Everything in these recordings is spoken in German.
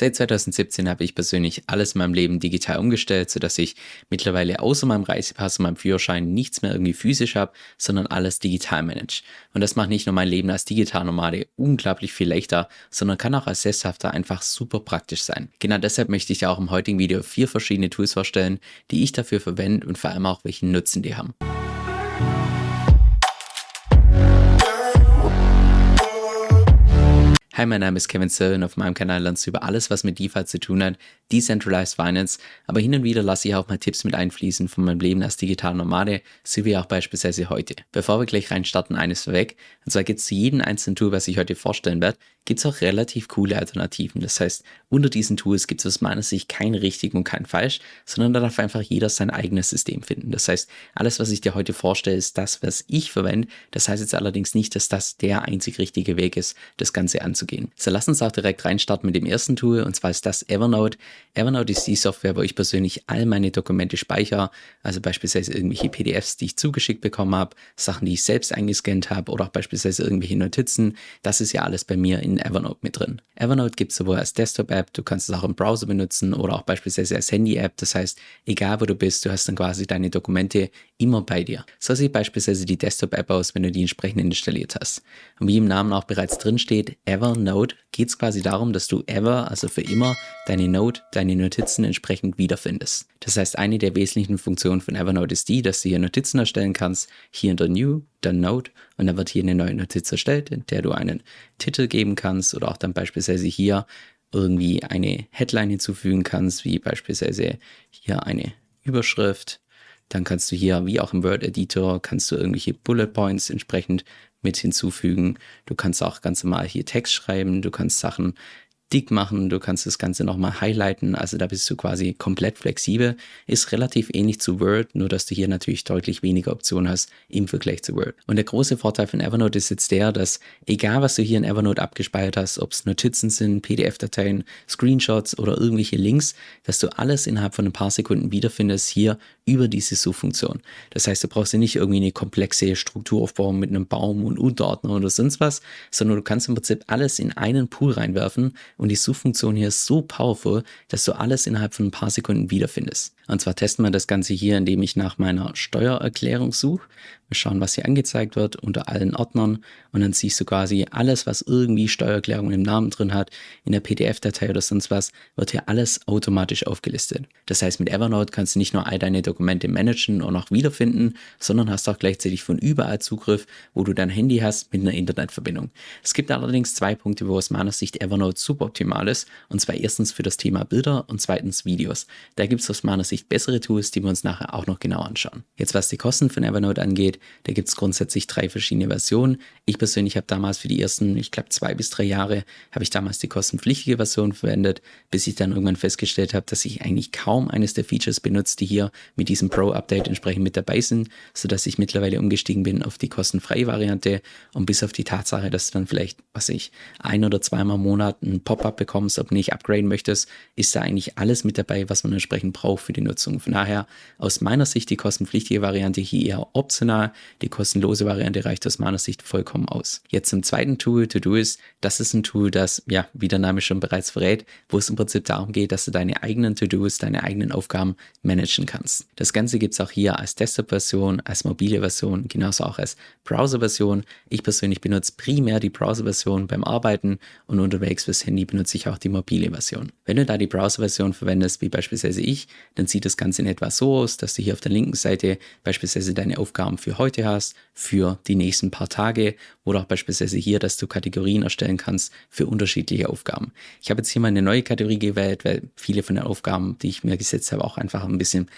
Seit 2017 habe ich persönlich alles in meinem Leben digital umgestellt, sodass ich mittlerweile außer meinem Reisepass und meinem Führerschein nichts mehr irgendwie physisch habe, sondern alles digital manage. Und das macht nicht nur mein Leben als Digitalnomade unglaublich viel leichter, sondern kann auch als Sesshafter einfach super praktisch sein. Genau deshalb möchte ich dir auch im heutigen Video vier verschiedene Tools vorstellen, die ich dafür verwende und vor allem auch welchen Nutzen die haben. Hi, mein Name ist Kevin Sir und auf meinem Kanal lernst du über alles, was mit DeFi zu tun hat, Decentralized Finance, aber hin und wieder lasse ich auch mal Tipps mit einfließen von meinem Leben als digitaler Nomade, so wie auch beispielsweise heute. Bevor wir gleich reinstarten, eines vorweg, und zwar gibt es zu jedem einzelnen Tool, was ich heute vorstellen werde, gibt es auch relativ coole Alternativen. Das heißt, unter diesen Tools gibt es aus meiner Sicht kein richtig und kein falsch, sondern da darf einfach jeder sein eigenes System finden. Das heißt, alles, was ich dir heute vorstelle, ist das, was ich verwende. Das heißt jetzt allerdings nicht, dass das der einzig richtige Weg ist, das Ganze anzugehen gehen. So lass uns auch direkt reinstarten mit dem ersten Tool und zwar ist das Evernote. Evernote ist die Software, wo ich persönlich all meine Dokumente speichere, also beispielsweise irgendwelche PDFs, die ich zugeschickt bekommen habe, Sachen, die ich selbst eingescannt habe oder auch beispielsweise irgendwelche Notizen. Das ist ja alles bei mir in Evernote mit drin. Evernote gibt es sowohl als Desktop-App, du kannst es auch im Browser benutzen oder auch beispielsweise als Handy-App. Das heißt, egal wo du bist, du hast dann quasi deine Dokumente immer bei dir. So sieht beispielsweise die Desktop-App aus, wenn du die entsprechend installiert hast. Und wie im Namen auch bereits drin steht, Evernote geht es quasi darum, dass du ever, also für immer, deine Note, deine Notizen entsprechend wiederfindest. Das heißt, eine der wesentlichen Funktionen von Evernote ist die, dass du hier Notizen erstellen kannst, hier in der New, dann Note und dann wird hier eine neue Notiz erstellt, in der du einen Titel geben kannst oder auch dann beispielsweise hier irgendwie eine Headline hinzufügen kannst, wie beispielsweise hier eine Überschrift dann kannst du hier, wie auch im Word-Editor, kannst du irgendwelche Bullet Points entsprechend mit hinzufügen. Du kannst auch ganz normal hier Text schreiben, du kannst Sachen dick machen, du kannst das Ganze nochmal highlighten, also da bist du quasi komplett flexibel. Ist relativ ähnlich zu Word, nur dass du hier natürlich deutlich weniger Optionen hast im Vergleich zu Word. Und der große Vorteil von Evernote ist jetzt der, dass egal was du hier in Evernote abgespeichert hast, ob es Notizen sind, PDF-Dateien, Screenshots oder irgendwelche Links, dass du alles innerhalb von ein paar Sekunden wiederfindest hier über diese Suchfunktion. Das heißt, du brauchst dir nicht irgendwie eine komplexe Struktur aufbauen mit einem Baum und Unterordner oder sonst was, sondern du kannst im Prinzip alles in einen Pool reinwerfen und die Suchfunktion hier ist so powerful, dass du alles innerhalb von ein paar Sekunden wiederfindest. Und zwar testen wir das Ganze hier, indem ich nach meiner Steuererklärung suche. Wir schauen, was hier angezeigt wird unter allen Ordnern und dann siehst du quasi alles, was irgendwie Steuererklärung im Namen drin hat, in der PDF-Datei oder sonst was, wird hier alles automatisch aufgelistet. Das heißt, mit Evernote kannst du nicht nur all deine Dokumente managen und auch wiederfinden, sondern hast auch gleichzeitig von überall Zugriff, wo du dein Handy hast mit einer Internetverbindung. Es gibt allerdings zwei Punkte, wo aus meiner Sicht Evernote suboptimal ist, und zwar erstens für das Thema Bilder und zweitens Videos. Da gibt es aus meiner Sicht bessere Tools, die wir uns nachher auch noch genau anschauen. Jetzt was die Kosten von Evernote angeht, da gibt es grundsätzlich drei verschiedene Versionen. Ich persönlich habe damals für die ersten, ich glaube zwei bis drei Jahre, habe ich damals die kostenpflichtige Version verwendet, bis ich dann irgendwann festgestellt habe, dass ich eigentlich kaum eines der Features benutze, die hier mit diesem Pro-Update entsprechend mit dabei sind, sodass ich mittlerweile umgestiegen bin auf die kostenfreie Variante und bis auf die Tatsache, dass du dann vielleicht, was ich, ein oder zweimal im Monat ein Pop-up bekommst, ob du nicht upgraden möchtest, ist da eigentlich alles mit dabei, was man entsprechend braucht für die Nutzung. Von daher aus meiner Sicht die kostenpflichtige Variante hier eher optional. Die kostenlose Variante reicht aus meiner Sicht vollkommen aus. Jetzt zum zweiten Tool, To-Do-Ist. Das ist ein Tool, das, ja, wie der Name schon bereits verrät, wo es im Prinzip darum geht, dass du deine eigenen To-Dos, deine eigenen Aufgaben managen kannst. Das Ganze gibt es auch hier als Desktop-Version, als mobile Version, genauso auch als Browser-Version. Ich persönlich benutze primär die Browser-Version beim Arbeiten und unterwegs fürs Handy benutze ich auch die mobile Version. Wenn du da die Browser-Version verwendest, wie beispielsweise ich, dann sieht das Ganze in etwa so aus, dass du hier auf der linken Seite beispielsweise deine Aufgaben für heute hast, für die nächsten paar Tage oder auch beispielsweise hier, dass du Kategorien erstellen kannst für unterschiedliche Aufgaben. Ich habe jetzt hier mal eine neue Kategorie gewählt, weil viele von den Aufgaben, die ich mir gesetzt habe, auch einfach ein bisschen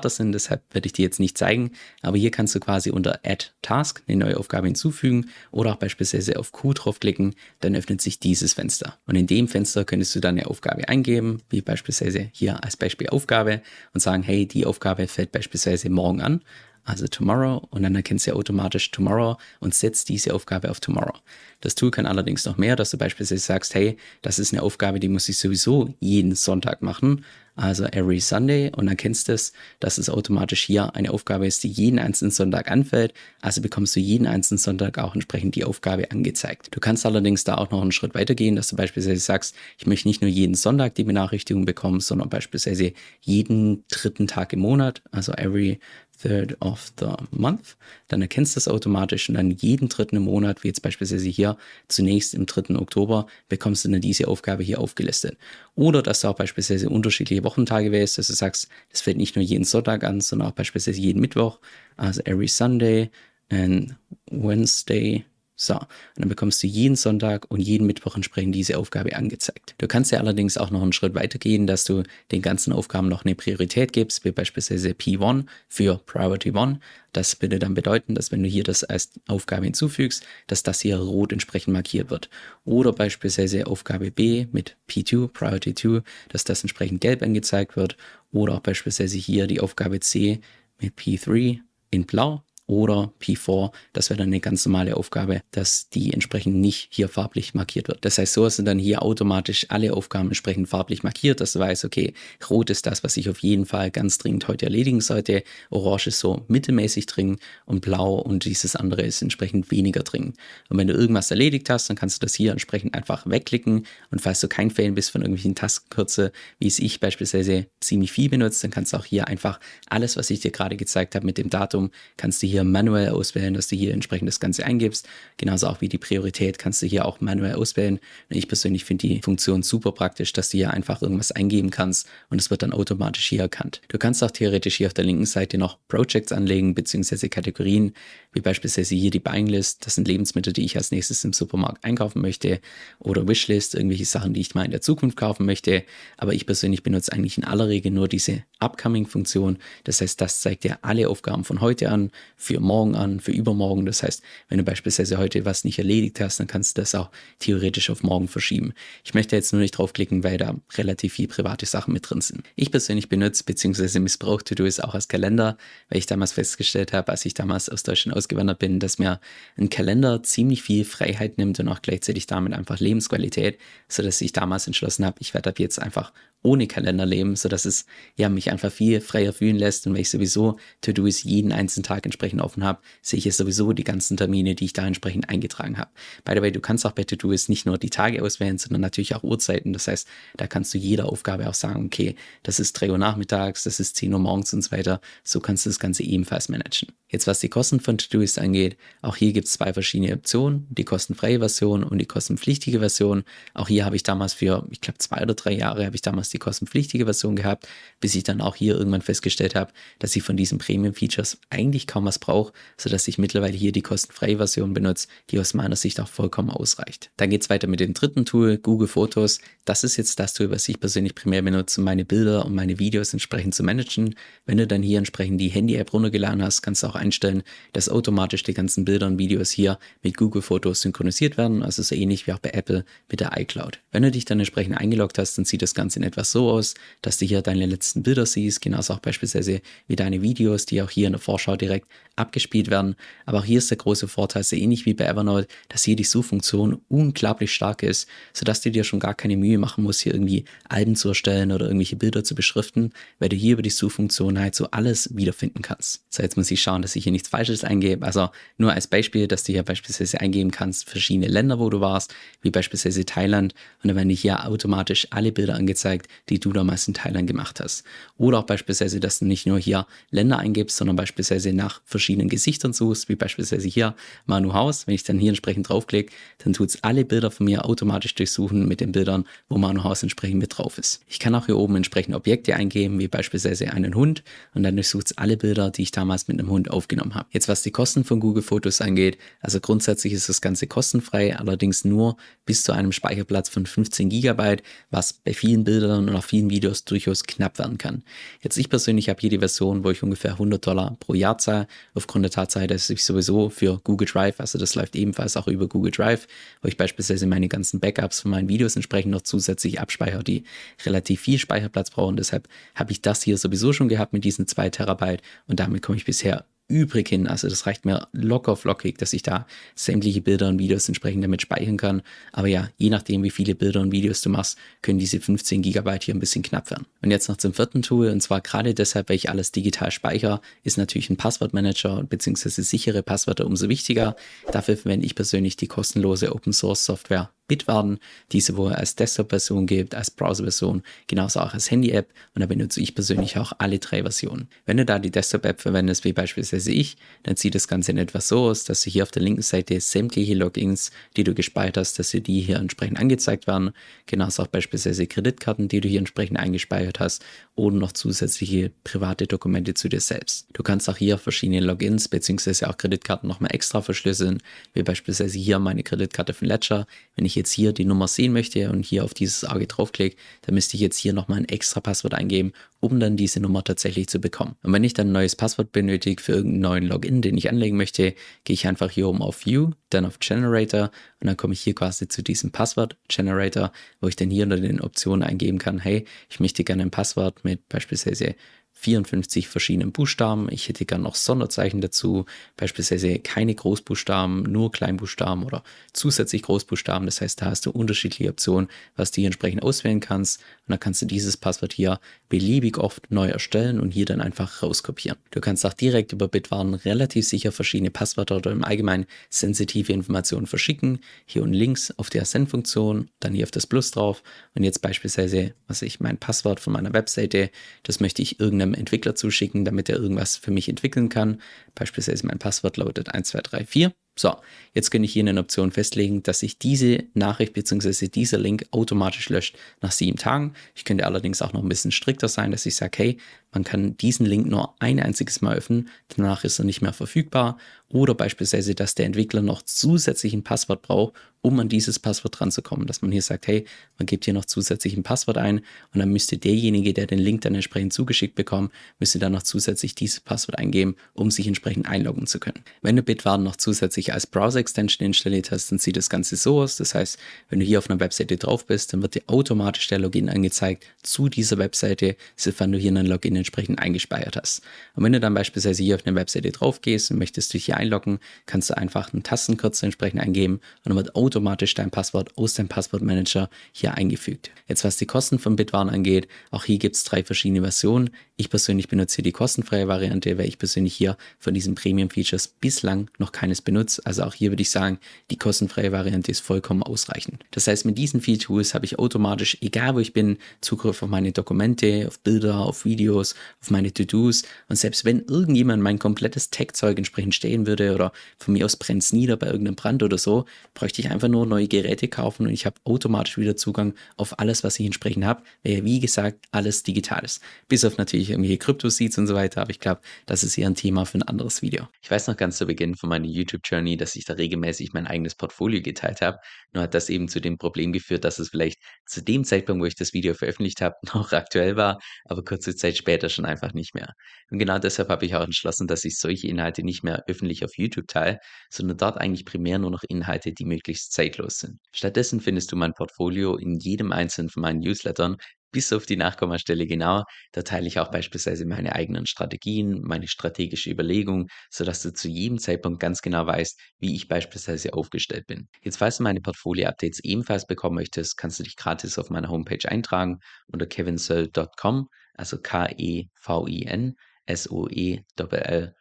privater sind. Deshalb werde ich die jetzt nicht zeigen. Aber hier kannst du quasi unter Add Task eine neue Aufgabe hinzufügen oder auch beispielsweise auf Q draufklicken. Dann öffnet sich dieses Fenster. Und in dem Fenster könntest du dann eine Aufgabe eingeben, wie beispielsweise hier als Beispiel Aufgabe und sagen, hey, die Aufgabe fällt beispielsweise morgen an also tomorrow, und dann erkennst du automatisch tomorrow und setzt diese Aufgabe auf tomorrow. Das Tool kann allerdings noch mehr, dass du beispielsweise sagst, hey, das ist eine Aufgabe, die muss ich sowieso jeden Sonntag machen, also every Sunday, und dann kennst du es, dass es automatisch hier eine Aufgabe ist, die jeden einzelnen Sonntag anfällt. Also bekommst du jeden einzelnen Sonntag auch entsprechend die Aufgabe angezeigt. Du kannst allerdings da auch noch einen Schritt weiter gehen, dass du beispielsweise sagst, ich möchte nicht nur jeden Sonntag die Benachrichtigung bekommen, sondern beispielsweise jeden dritten Tag im Monat, also every third of the month. Dann erkennst du das automatisch und dann jeden dritten Monat, wie jetzt beispielsweise hier zunächst im 3. Oktober, bekommst du dann diese Aufgabe hier aufgelistet. Oder dass du auch beispielsweise unterschiedliche Wochentage wählst, dass du sagst, das fällt nicht nur jeden Sonntag an, sondern auch beispielsweise jeden Mittwoch, also every Sunday and Wednesday so, und dann bekommst du jeden Sonntag und jeden Mittwoch entsprechend diese Aufgabe angezeigt. Du kannst ja allerdings auch noch einen Schritt weiter gehen, dass du den ganzen Aufgaben noch eine Priorität gibst, wie beispielsweise P1 für Priority 1. Das würde dann bedeuten, dass wenn du hier das als Aufgabe hinzufügst, dass das hier rot entsprechend markiert wird. Oder beispielsweise Aufgabe B mit P2, Priority 2, dass das entsprechend gelb angezeigt wird. Oder auch beispielsweise hier die Aufgabe C mit P3 in blau oder P4, das wäre dann eine ganz normale Aufgabe, dass die entsprechend nicht hier farblich markiert wird. Das heißt, so sind dann hier automatisch alle Aufgaben entsprechend farblich markiert, dass du weißt, okay, rot ist das, was ich auf jeden Fall ganz dringend heute erledigen sollte, orange ist so mittelmäßig dringend und blau und dieses andere ist entsprechend weniger dringend. Und wenn du irgendwas erledigt hast, dann kannst du das hier entsprechend einfach wegklicken und falls du kein Fan bist von irgendwelchen Tastenkürze, wie es ich beispielsweise ziemlich viel benutze, dann kannst du auch hier einfach alles, was ich dir gerade gezeigt habe mit dem Datum, kannst du hier hier manuell auswählen, dass du hier entsprechend das Ganze eingibst. Genauso auch wie die Priorität kannst du hier auch manuell auswählen. Ich persönlich finde die Funktion super praktisch, dass du hier einfach irgendwas eingeben kannst und es wird dann automatisch hier erkannt. Du kannst auch theoretisch hier auf der linken Seite noch Projects anlegen, beziehungsweise Kategorien, wie beispielsweise hier die Buying List. Das sind Lebensmittel, die ich als nächstes im Supermarkt einkaufen möchte. Oder Wishlist, irgendwelche Sachen, die ich mal in der Zukunft kaufen möchte. Aber ich persönlich benutze eigentlich in aller Regel nur diese Upcoming-Funktion. Das heißt, das zeigt dir alle Aufgaben von heute an, für morgen an, für übermorgen. Das heißt, wenn du beispielsweise heute was nicht erledigt hast, dann kannst du das auch theoretisch auf morgen verschieben. Ich möchte jetzt nur nicht draufklicken, weil da relativ viel private Sachen mit drin sind. Ich persönlich benutze bzw. missbrauche To-Do's auch als Kalender, weil ich damals festgestellt habe, als ich damals aus Deutschland ausgewandert bin, dass mir ein Kalender ziemlich viel Freiheit nimmt und auch gleichzeitig damit einfach Lebensqualität, sodass ich damals entschlossen habe, ich werde ab jetzt einfach ohne Kalender leben, sodass es ja mich einfach viel freier fühlen lässt und wenn ich sowieso To-Do's jeden einzelnen Tag entsprechend offen habe, sehe ich jetzt sowieso die ganzen Termine, die ich da entsprechend eingetragen habe. By the way, du kannst auch bei To-Do's nicht nur die Tage auswählen, sondern natürlich auch Uhrzeiten. Das heißt, da kannst du jeder Aufgabe auch sagen, okay, das ist 3 Uhr nachmittags, das ist 10 Uhr morgens und so weiter. So kannst du das Ganze ebenfalls managen. Jetzt was die Kosten von To-Do's angeht, auch hier gibt es zwei verschiedene Optionen, die kostenfreie Version und die kostenpflichtige Version. Auch hier habe ich damals für, ich glaube, zwei oder drei Jahre habe ich damals die kostenpflichtige Version gehabt, bis ich dann auch hier irgendwann festgestellt habe, dass ich von diesen Premium-Features eigentlich kaum was brauche, sodass ich mittlerweile hier die kostenfreie Version benutze, die aus meiner Sicht auch vollkommen ausreicht. Dann geht es weiter mit dem dritten Tool, Google Fotos. Das ist jetzt das Tool, was ich persönlich primär benutze, um meine Bilder und meine Videos entsprechend zu managen. Wenn du dann hier entsprechend die Handy-App runtergeladen hast, kannst du auch einstellen, dass automatisch die ganzen Bilder und Videos hier mit Google Fotos synchronisiert werden, also so ähnlich wie auch bei Apple mit der iCloud. Wenn du dich dann entsprechend eingeloggt hast, dann sieht das Ganze in etwa so aus, dass du hier deine letzten Bilder siehst, genauso auch beispielsweise wie deine Videos, die auch hier in der Vorschau direkt abgespielt werden. Aber auch hier ist der große Vorteil, so ähnlich wie bei Evernote, dass hier die Suchfunktion unglaublich stark ist, sodass du dir schon gar keine Mühe machen musst, hier irgendwie Alben zu erstellen oder irgendwelche Bilder zu beschriften, weil du hier über die Suchfunktion halt so alles wiederfinden kannst. So, jetzt muss ich schauen, dass ich hier nichts Falsches eingebe. Also nur als Beispiel, dass du hier beispielsweise eingeben kannst, verschiedene Länder, wo du warst, wie beispielsweise Thailand. Und dann werden dir hier automatisch alle Bilder angezeigt, die du damals in Thailand gemacht hast. Oder auch beispielsweise, dass du nicht nur hier Länder eingibst, sondern beispielsweise nach verschiedenen Gesichtern suchst, wie beispielsweise hier Manu Haus. Wenn ich dann hier entsprechend draufklicke, dann tut es alle Bilder von mir automatisch durchsuchen mit den Bildern, wo Manu Haus entsprechend mit drauf ist. Ich kann auch hier oben entsprechend Objekte eingeben, wie beispielsweise einen Hund und dann durchsucht es alle Bilder, die ich damals mit einem Hund aufgenommen habe. Jetzt was die Kosten von Google Fotos angeht, also grundsätzlich ist das Ganze kostenfrei, allerdings nur bis zu einem Speicherplatz von 15 GB, was bei vielen Bildern und auch vielen Videos durchaus knapp werden kann. Jetzt ich persönlich habe hier die Version, wo ich ungefähr 100 Dollar pro Jahr zahle, aufgrund der Tatsache, dass ich sowieso für Google Drive, also das läuft ebenfalls auch über Google Drive, wo ich beispielsweise meine ganzen Backups von meinen Videos entsprechend noch zusätzlich abspeichere, die relativ viel Speicherplatz brauchen. Deshalb habe ich das hier sowieso schon gehabt mit diesen 2 Terabyte und damit komme ich bisher übrig hin. Also das reicht mir locker flockig, dass ich da sämtliche Bilder und Videos entsprechend damit speichern kann. Aber ja, je nachdem, wie viele Bilder und Videos du machst, können diese 15 Gigabyte hier ein bisschen knapp werden. Und jetzt noch zum vierten Tool, und zwar gerade deshalb, weil ich alles digital speichere, ist natürlich ein Passwortmanager bzw. sichere Passwörter umso wichtiger. Dafür verwende ich persönlich die kostenlose Open Source Software Bitwarden, diese wo als Desktop-Version gibt, als Browser-Version, genauso auch als Handy-App und da benutze ich persönlich auch alle drei Versionen. Wenn du da die Desktop-App verwendest, wie beispielsweise ich, dann sieht das Ganze in etwa so aus, dass du hier auf der linken Seite sämtliche Logins, die du gespeichert hast, dass dir die hier entsprechend angezeigt werden, genauso auch beispielsweise Kreditkarten, die du hier entsprechend eingespeichert hast oder noch zusätzliche private Dokumente zu dir selbst. Du kannst auch hier verschiedene Logins bzw. auch Kreditkarten nochmal extra verschlüsseln, wie beispielsweise hier meine Kreditkarte von Ledger. Wenn ich jetzt hier die Nummer sehen möchte und hier auf dieses AG draufklicke, dann müsste ich jetzt hier nochmal ein extra Passwort eingeben, um dann diese Nummer tatsächlich zu bekommen. Und wenn ich dann ein neues Passwort benötige für irgendeinen neuen Login, den ich anlegen möchte, gehe ich einfach hier oben auf View, dann auf Generator und dann komme ich hier quasi zu diesem Passwort Generator, wo ich dann hier unter den Optionen eingeben kann, hey, ich möchte gerne ein Passwort mit beispielsweise 54 verschiedenen Buchstaben. Ich hätte gern noch Sonderzeichen dazu, beispielsweise keine Großbuchstaben, nur Kleinbuchstaben oder zusätzlich Großbuchstaben. Das heißt, da hast du unterschiedliche Optionen, was du hier entsprechend auswählen kannst. Und dann kannst du dieses Passwort hier beliebig oft neu erstellen und hier dann einfach rauskopieren. Du kannst auch direkt über Bitwarden relativ sicher verschiedene Passwörter oder im Allgemeinen sensitive Informationen verschicken. Hier unten links auf der Send-Funktion, dann hier auf das Plus drauf. Und jetzt beispielsweise, was ich mein Passwort von meiner Webseite, das möchte ich irgendeinem einem Entwickler zuschicken, damit er irgendwas für mich entwickeln kann. Beispielsweise mein Passwort lautet 1234. So, jetzt kann ich hier eine Option festlegen, dass sich diese Nachricht bzw. dieser Link automatisch löscht nach sieben Tagen. Ich könnte allerdings auch noch ein bisschen strikter sein, dass ich sage, hey, man kann diesen Link nur ein einziges Mal öffnen, danach ist er nicht mehr verfügbar. Oder beispielsweise, dass der Entwickler noch zusätzlich ein Passwort braucht, um an dieses Passwort dran zu kommen. Dass man hier sagt, hey, man gibt hier noch zusätzlich ein Passwort ein und dann müsste derjenige, der den Link dann entsprechend zugeschickt bekommt, müsste dann noch zusätzlich dieses Passwort eingeben, um sich entsprechend einloggen zu können. Wenn du Bitwarden noch zusätzlich als Browser-Extension installiert hast, dann sieht das Ganze so aus. Das heißt, wenn du hier auf einer Webseite drauf bist, dann wird dir automatisch der Login angezeigt zu dieser Webseite, sofern du hier einen Login entsprechend eingespeichert hast. Und wenn du dann beispielsweise hier auf eine Webseite drauf gehst und möchtest dich hier einloggen, kannst du einfach einen Tastenkürzel entsprechend eingeben und dann wird automatisch dein Passwort aus deinem Passwortmanager hier eingefügt. Jetzt was die Kosten von Bitwarden angeht, auch hier gibt es drei verschiedene Versionen. Ich persönlich benutze hier die kostenfreie Variante, weil ich persönlich hier von diesen Premium-Features bislang noch keines benutze. Also auch hier würde ich sagen, die kostenfreie Variante ist vollkommen ausreichend. Das heißt, mit diesen vier Tools habe ich automatisch, egal wo ich bin, Zugriff auf meine Dokumente, auf Bilder, auf Videos, auf meine To-Dos. Und selbst wenn irgendjemand mein komplettes Tech-Zeug entsprechend stehen würde oder von mir aus brennt es nieder bei irgendeinem Brand oder so, bräuchte ich einfach nur neue Geräte kaufen und ich habe automatisch wieder Zugang auf alles, was ich entsprechend habe, ja wie gesagt alles digital ist. Bis auf natürlich irgendwelche Krypto-Seeds und so weiter, aber ich glaube, das ist eher ein Thema für ein anderes Video. Ich weiß noch ganz zu Beginn von meiner YouTube-Journey, dass ich da regelmäßig mein eigenes Portfolio geteilt habe. Nur hat das eben zu dem Problem geführt, dass es vielleicht zu dem Zeitpunkt, wo ich das Video veröffentlicht habe, noch aktuell war, aber kurze Zeit später schon einfach nicht mehr. Und genau deshalb habe ich auch entschlossen, dass ich solche Inhalte nicht mehr öffentlich auf YouTube teile, sondern dort eigentlich primär nur noch Inhalte, die möglichst zeitlos sind. Stattdessen findest du mein Portfolio in jedem einzelnen von meinen Newslettern, bis auf die Nachkommastelle genau. Da teile ich auch beispielsweise meine eigenen Strategien, meine strategische Überlegung, sodass du zu jedem Zeitpunkt ganz genau weißt, wie ich beispielsweise aufgestellt bin. Jetzt, falls du meine Portfolio-Updates ebenfalls bekommen möchtest, kannst du dich gratis auf meiner Homepage eintragen unter kevinsoe.com, also K-E-V-I-N S-O-E-L-L.com.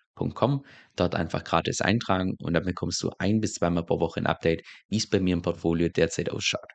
Dort einfach gratis eintragen und dann bekommst du ein bis zweimal pro Woche ein Update, wie es bei mir im Portfolio derzeit ausschaut.